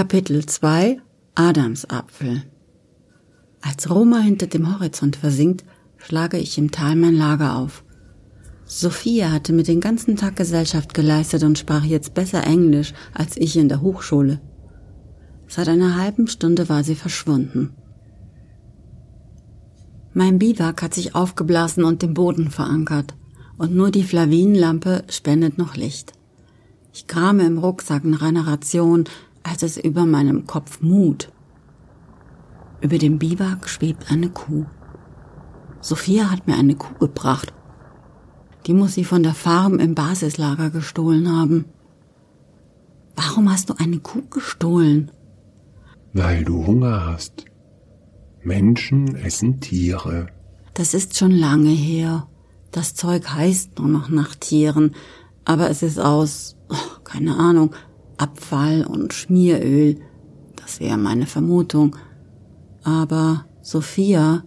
Kapitel 2 Adamsapfel Als Roma hinter dem Horizont versinkt, schlage ich im Tal mein Lager auf. Sophia hatte mir den ganzen Tag Gesellschaft geleistet und sprach jetzt besser Englisch als ich in der Hochschule. Seit einer halben Stunde war sie verschwunden. Mein Biwak hat sich aufgeblasen und im Boden verankert, und nur die Flavinenlampe spendet noch Licht. Ich krame im Rucksack nach einer Ration, als es über meinem Kopf mut. Über dem Biwak schwebt eine Kuh. Sophia hat mir eine Kuh gebracht. Die muss sie von der Farm im Basislager gestohlen haben. Warum hast du eine Kuh gestohlen? Weil du Hunger hast. Menschen essen Tiere. Das ist schon lange her. Das Zeug heißt nur noch nach Tieren, aber es ist aus, oh, keine Ahnung, Abfall und Schmieröl. Das wäre meine Vermutung. Aber Sophia,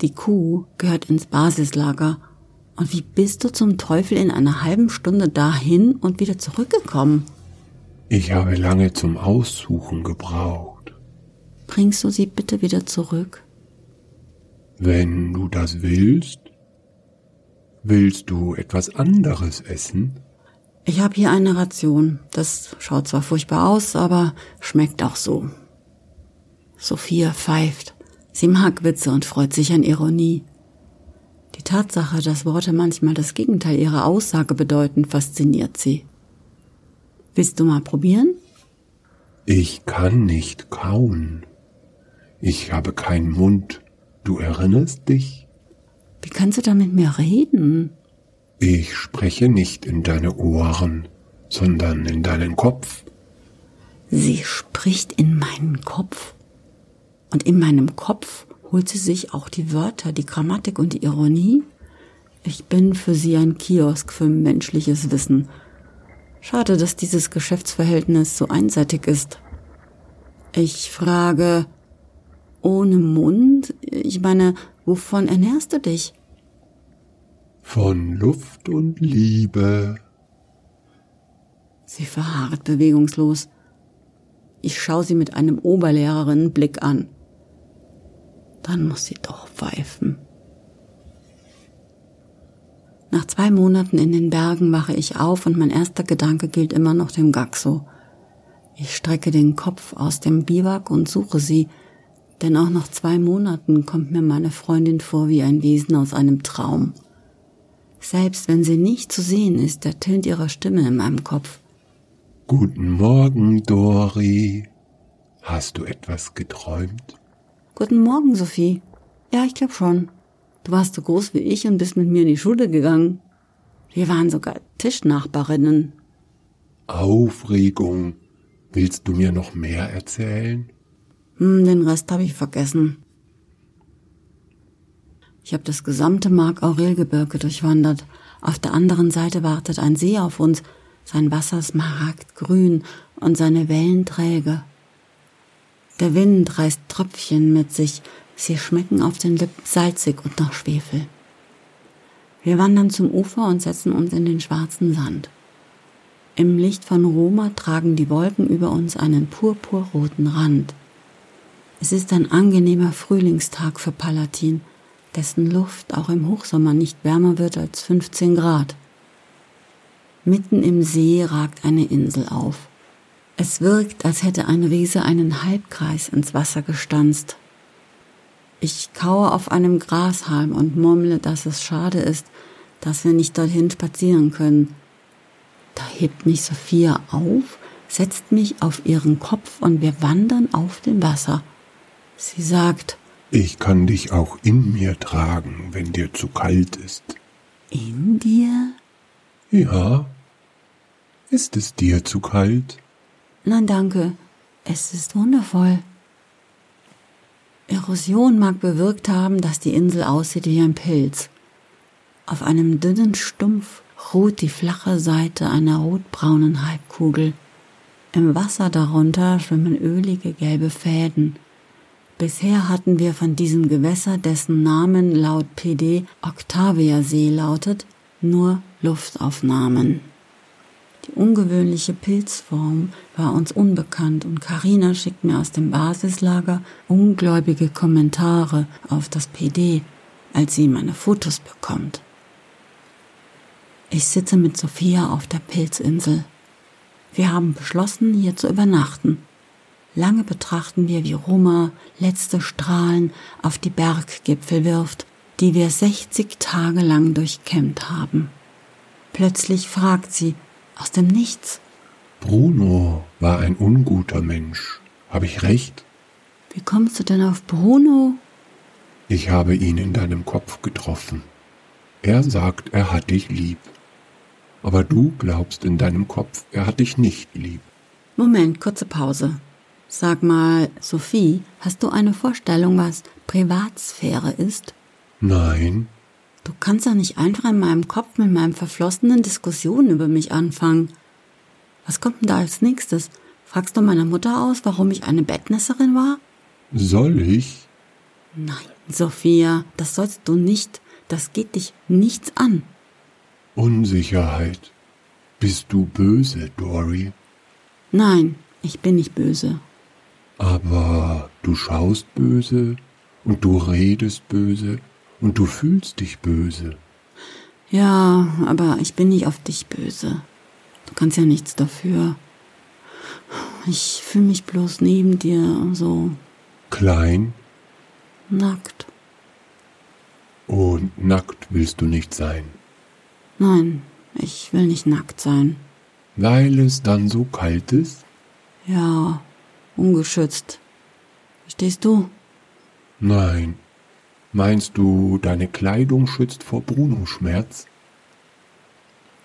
die Kuh, gehört ins Basislager. Und wie bist du zum Teufel in einer halben Stunde dahin und wieder zurückgekommen? Ich habe lange zum Aussuchen gebraucht. Bringst du sie bitte wieder zurück? Wenn du das willst. Willst du etwas anderes essen? Ich habe hier eine Ration. Das schaut zwar furchtbar aus, aber schmeckt auch so. Sophia pfeift. Sie mag Witze und freut sich an Ironie. Die Tatsache, dass Worte manchmal das Gegenteil ihrer Aussage bedeuten, fasziniert sie. Willst du mal probieren? Ich kann nicht kauen. Ich habe keinen Mund. Du erinnerst dich? Wie kannst du da mit mir reden? Ich spreche nicht in deine Ohren, sondern in deinen Kopf. Sie spricht in meinen Kopf. Und in meinem Kopf holt sie sich auch die Wörter, die Grammatik und die Ironie. Ich bin für sie ein Kiosk für menschliches Wissen. Schade, dass dieses Geschäftsverhältnis so einseitig ist. Ich frage, ohne Mund? Ich meine, wovon ernährst du dich? Von Luft und Liebe. Sie verharrt bewegungslos. Ich schaue sie mit einem Oberlehrerinnenblick an. Dann muss sie doch pfeifen. Nach zwei Monaten in den Bergen wache ich auf und mein erster Gedanke gilt immer noch dem Gaxo. Ich strecke den Kopf aus dem Biwak und suche sie, denn auch nach zwei Monaten kommt mir meine Freundin vor wie ein Wesen aus einem Traum. Selbst wenn sie nicht zu sehen ist, ertönt ihre Stimme in meinem Kopf. Guten Morgen, Dori. Hast du etwas geträumt? Guten Morgen, Sophie. Ja, ich glaube schon. Du warst so groß wie ich und bist mit mir in die Schule gegangen. Wir waren sogar Tischnachbarinnen. Aufregung. Willst du mir noch mehr erzählen? Hm, den Rest habe ich vergessen. Ich habe das gesamte Mark-Aurel-Gebirge durchwandert. Auf der anderen Seite wartet ein See auf uns, sein Wasser smaragdgrün und seine Wellen träge. Der Wind reißt Tröpfchen mit sich, sie schmecken auf den Lippen salzig und nach Schwefel. Wir wandern zum Ufer und setzen uns in den schwarzen Sand. Im Licht von Roma tragen die Wolken über uns einen purpurroten Rand. Es ist ein angenehmer Frühlingstag für Palatin, dessen Luft auch im Hochsommer nicht wärmer wird als 15 Grad. Mitten im See ragt eine Insel auf. Es wirkt, als hätte ein Riese einen Halbkreis ins Wasser gestanzt. Ich kaue auf einem Grashalm und murmle, dass es schade ist, dass wir nicht dorthin spazieren können. Da hebt mich Sophia auf, setzt mich auf ihren Kopf und wir wandern auf dem Wasser. Sie sagt, ich kann dich auch in mir tragen, wenn dir zu kalt ist. In dir? Ja. Ist es dir zu kalt? Nein, danke. Es ist wundervoll. Erosion mag bewirkt haben, dass die Insel aussieht wie ein Pilz. Auf einem dünnen Stumpf ruht die flache Seite einer rotbraunen Halbkugel. Im Wasser darunter schwimmen ölige gelbe Fäden. Bisher hatten wir von diesem Gewässer, dessen Namen laut PD Octavia See lautet, nur Luftaufnahmen. Die ungewöhnliche Pilzform war uns unbekannt und Karina schickt mir aus dem Basislager ungläubige Kommentare auf das PD, als sie meine Fotos bekommt. Ich sitze mit Sophia auf der Pilzinsel. Wir haben beschlossen, hier zu übernachten. Lange betrachten wir, wie Roma letzte Strahlen auf die Berggipfel wirft, die wir 60 Tage lang durchkämmt haben. Plötzlich fragt sie, aus dem Nichts. Bruno war ein unguter Mensch. Habe ich recht? Wie kommst du denn auf Bruno? Ich habe ihn in deinem Kopf getroffen. Er sagt, er hat dich lieb. Aber du glaubst in deinem Kopf, er hat dich nicht lieb. Moment, kurze Pause. Sag mal, Sophie, hast du eine Vorstellung, was Privatsphäre ist? Nein. Du kannst doch nicht einfach in meinem Kopf mit meinem verflossenen Diskussionen über mich anfangen. Was kommt denn da als nächstes? Fragst du meiner Mutter aus, warum ich eine Bettnässerin war? Soll ich? Nein, Sophia, das sollst du nicht. Das geht dich nichts an. Unsicherheit. Bist du böse, Dory? Nein, ich bin nicht böse. Aber du schaust böse und du redest böse und du fühlst dich böse. Ja, aber ich bin nicht auf dich böse. Du kannst ja nichts dafür. Ich fühle mich bloß neben dir so. Klein? Nackt. Und nackt willst du nicht sein. Nein, ich will nicht nackt sein. Weil es dann so kalt ist? Ja, ungeschützt. Verstehst du? Nein, Meinst du, deine Kleidung schützt vor Bruno-Schmerz?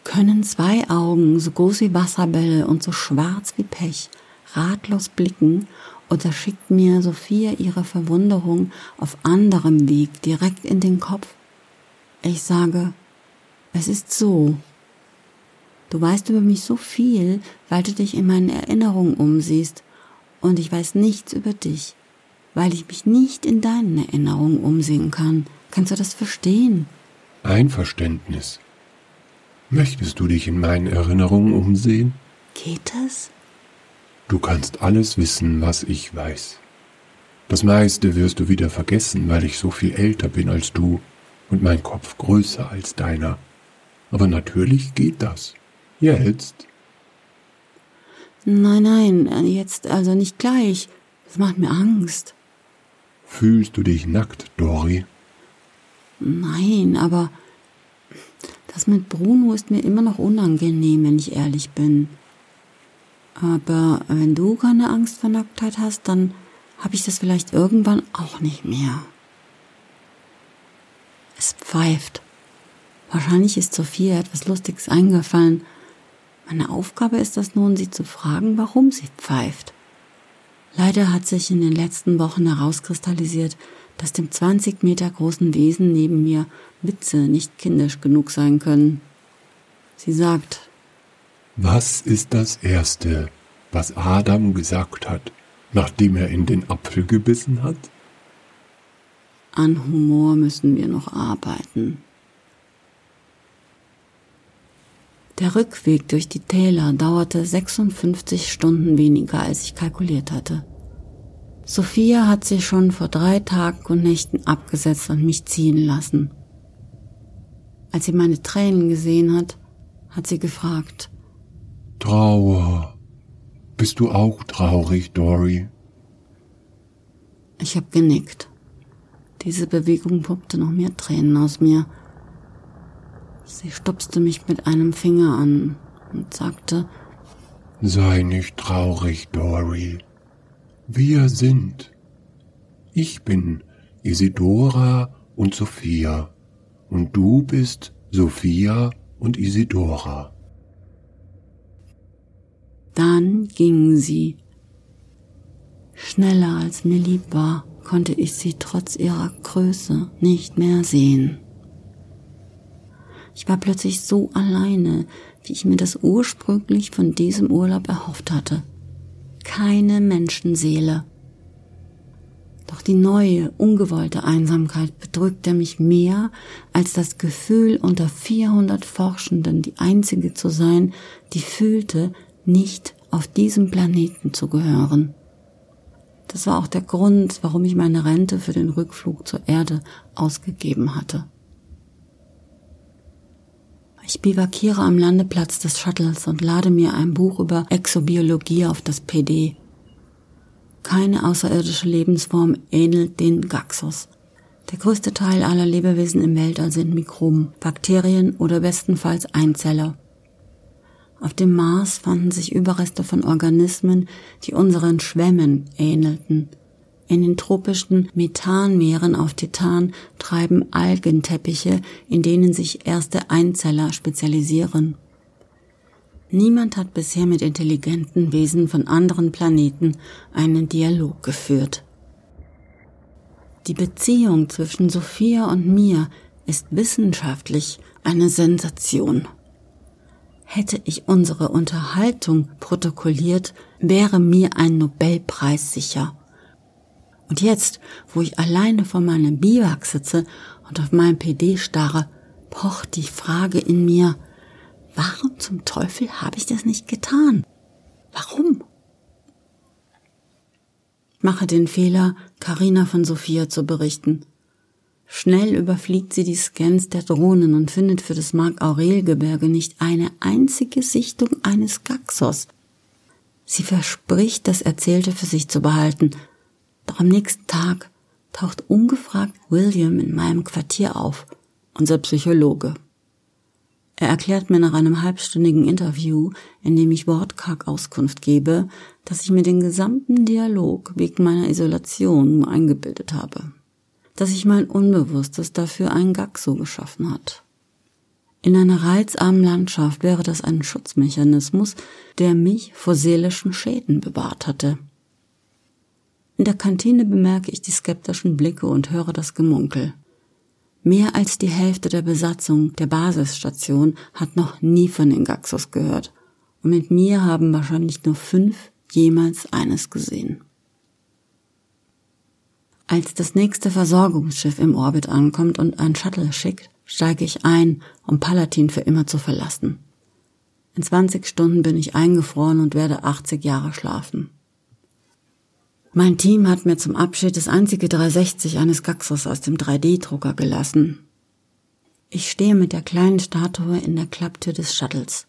Können zwei Augen, so groß wie Wasserbälle und so schwarz wie Pech, ratlos blicken, oder schickt mir Sophia ihre Verwunderung auf anderem Weg direkt in den Kopf? Ich sage, es ist so. Du weißt über mich so viel, weil du dich in meinen Erinnerungen umsiehst, und ich weiß nichts über dich weil ich mich nicht in deinen Erinnerungen umsehen kann. Kannst du das verstehen? Einverständnis. Möchtest du dich in meinen Erinnerungen umsehen? Geht es? Du kannst alles wissen, was ich weiß. Das meiste wirst du wieder vergessen, weil ich so viel älter bin als du und mein Kopf größer als deiner. Aber natürlich geht das. Jetzt. Nein, nein, jetzt also nicht gleich. Das macht mir Angst. Fühlst du dich nackt, Dori? Nein, aber das mit Bruno ist mir immer noch unangenehm, wenn ich ehrlich bin. Aber wenn du keine Angst vor Nacktheit hast, dann habe ich das vielleicht irgendwann auch nicht mehr. Es pfeift. Wahrscheinlich ist Sophia etwas Lustiges eingefallen. Meine Aufgabe ist es nun, sie zu fragen, warum sie pfeift. Leider hat sich in den letzten Wochen herauskristallisiert, dass dem 20 Meter großen Wesen neben mir Witze nicht kindisch genug sein können. Sie sagt, Was ist das Erste, was Adam gesagt hat, nachdem er in den Apfel gebissen hat? An Humor müssen wir noch arbeiten. Der Rückweg durch die Täler dauerte 56 Stunden weniger, als ich kalkuliert hatte. Sophia hat sich schon vor drei Tagen und Nächten abgesetzt und mich ziehen lassen. Als sie meine Tränen gesehen hat, hat sie gefragt. Trauer. Bist du auch traurig, Dory? Ich habe genickt. Diese Bewegung puppte noch mehr Tränen aus mir. Sie stupste mich mit einem Finger an und sagte, Sei nicht traurig, Dory. Wir sind. Ich bin Isidora und Sophia und du bist Sophia und Isidora. Dann gingen sie. Schneller als mir lieb war, konnte ich sie trotz ihrer Größe nicht mehr sehen. Ich war plötzlich so alleine, wie ich mir das ursprünglich von diesem Urlaub erhofft hatte. Keine Menschenseele. Doch die neue, ungewollte Einsamkeit bedrückte mich mehr als das Gefühl, unter 400 Forschenden die einzige zu sein, die fühlte, nicht auf diesem Planeten zu gehören. Das war auch der Grund, warum ich meine Rente für den Rückflug zur Erde ausgegeben hatte. Ich bivakiere am Landeplatz des Shuttles und lade mir ein Buch über Exobiologie auf das PD keine außerirdische Lebensform ähnelt den Gaxos. Der größte Teil aller Lebewesen im Weltall sind Mikroben, Bakterien oder bestenfalls Einzeller. Auf dem Mars fanden sich Überreste von Organismen, die unseren Schwämmen ähnelten. In den tropischen Methanmeeren auf Titan treiben Algenteppiche, in denen sich erste Einzeller spezialisieren. Niemand hat bisher mit intelligenten Wesen von anderen Planeten einen Dialog geführt. Die Beziehung zwischen Sophia und mir ist wissenschaftlich eine Sensation. Hätte ich unsere Unterhaltung protokolliert, wäre mir ein Nobelpreis sicher. Und jetzt, wo ich alleine vor meinem Biwak sitze und auf meinem PD starre, pocht die Frage in mir, Warum zum Teufel habe ich das nicht getan? Warum? Ich mache den Fehler, Karina von Sophia zu berichten. Schnell überfliegt sie die Scans der Drohnen und findet für das Mark-Aurel-Gebirge nicht eine einzige Sichtung eines Gaxos. Sie verspricht, das Erzählte für sich zu behalten. Doch am nächsten Tag taucht ungefragt William in meinem Quartier auf, unser Psychologe. Er erklärt mir nach einem halbstündigen Interview, in dem ich wortkarg Auskunft gebe, dass ich mir den gesamten Dialog wegen meiner Isolation nur eingebildet habe. Dass sich mein Unbewusstes dafür einen Gaxo geschaffen hat. In einer reizarmen Landschaft wäre das ein Schutzmechanismus, der mich vor seelischen Schäden bewahrt hatte. In der Kantine bemerke ich die skeptischen Blicke und höre das Gemunkel. Mehr als die Hälfte der Besatzung der Basisstation hat noch nie von den Gaxos gehört. Und mit mir haben wahrscheinlich nur fünf jemals eines gesehen. Als das nächste Versorgungsschiff im Orbit ankommt und ein Shuttle schickt, steige ich ein, um Palatin für immer zu verlassen. In 20 Stunden bin ich eingefroren und werde 80 Jahre schlafen. Mein Team hat mir zum Abschied das einzige 360 eines Gaxos aus dem 3D-Drucker gelassen. Ich stehe mit der kleinen Statue in der Klapptür des Shuttles.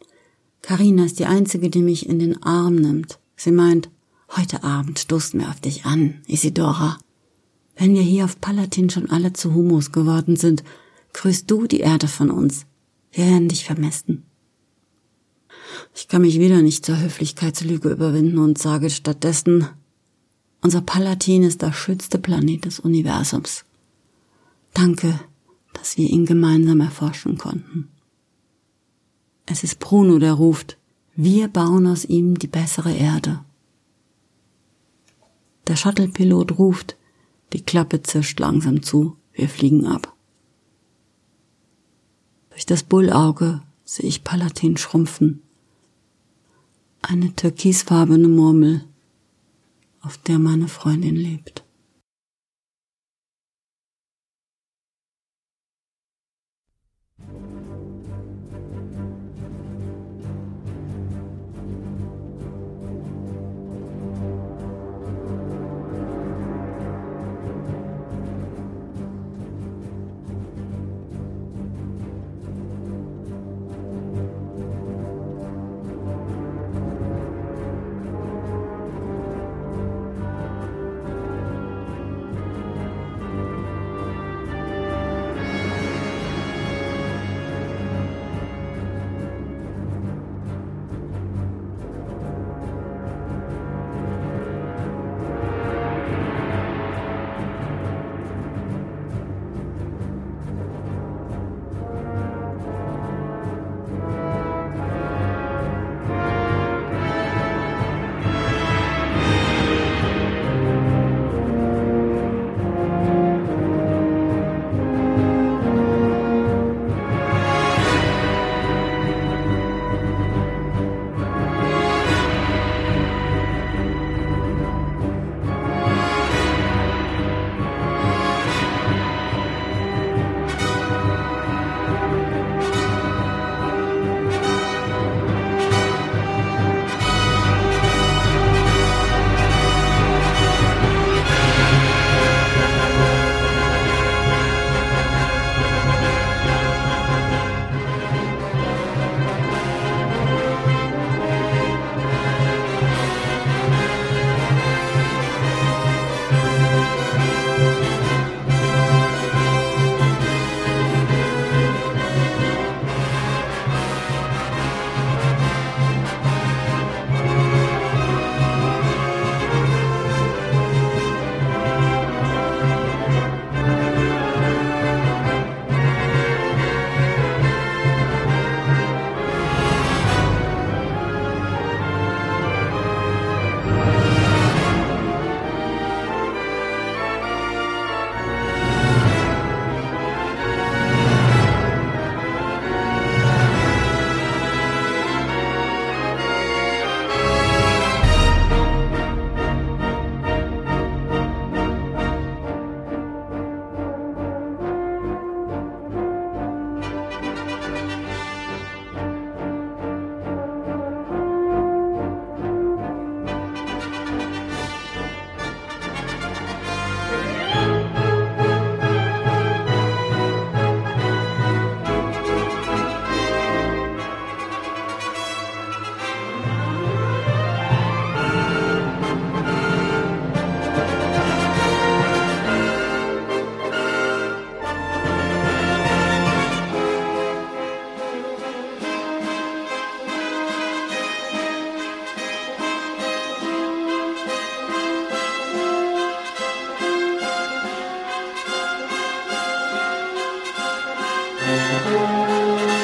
Karina ist die einzige, die mich in den Arm nimmt. Sie meint, heute Abend stoßen wir auf dich an, Isidora. Wenn wir hier auf Palatin schon alle zu Humus geworden sind, grüßt du die Erde von uns. Wir werden dich vermessen. Ich kann mich wieder nicht zur Höflichkeitslüge überwinden und sage stattdessen, unser Palatin ist der schönste Planet des Universums. Danke, dass wir ihn gemeinsam erforschen konnten. Es ist Bruno, der ruft, wir bauen aus ihm die bessere Erde. Der Shuttle-Pilot ruft, die Klappe zischt langsam zu, wir fliegen ab. Durch das Bullauge sehe ich Palatin schrumpfen. Eine türkisfarbene Murmel auf der meine Freundin lebt. Música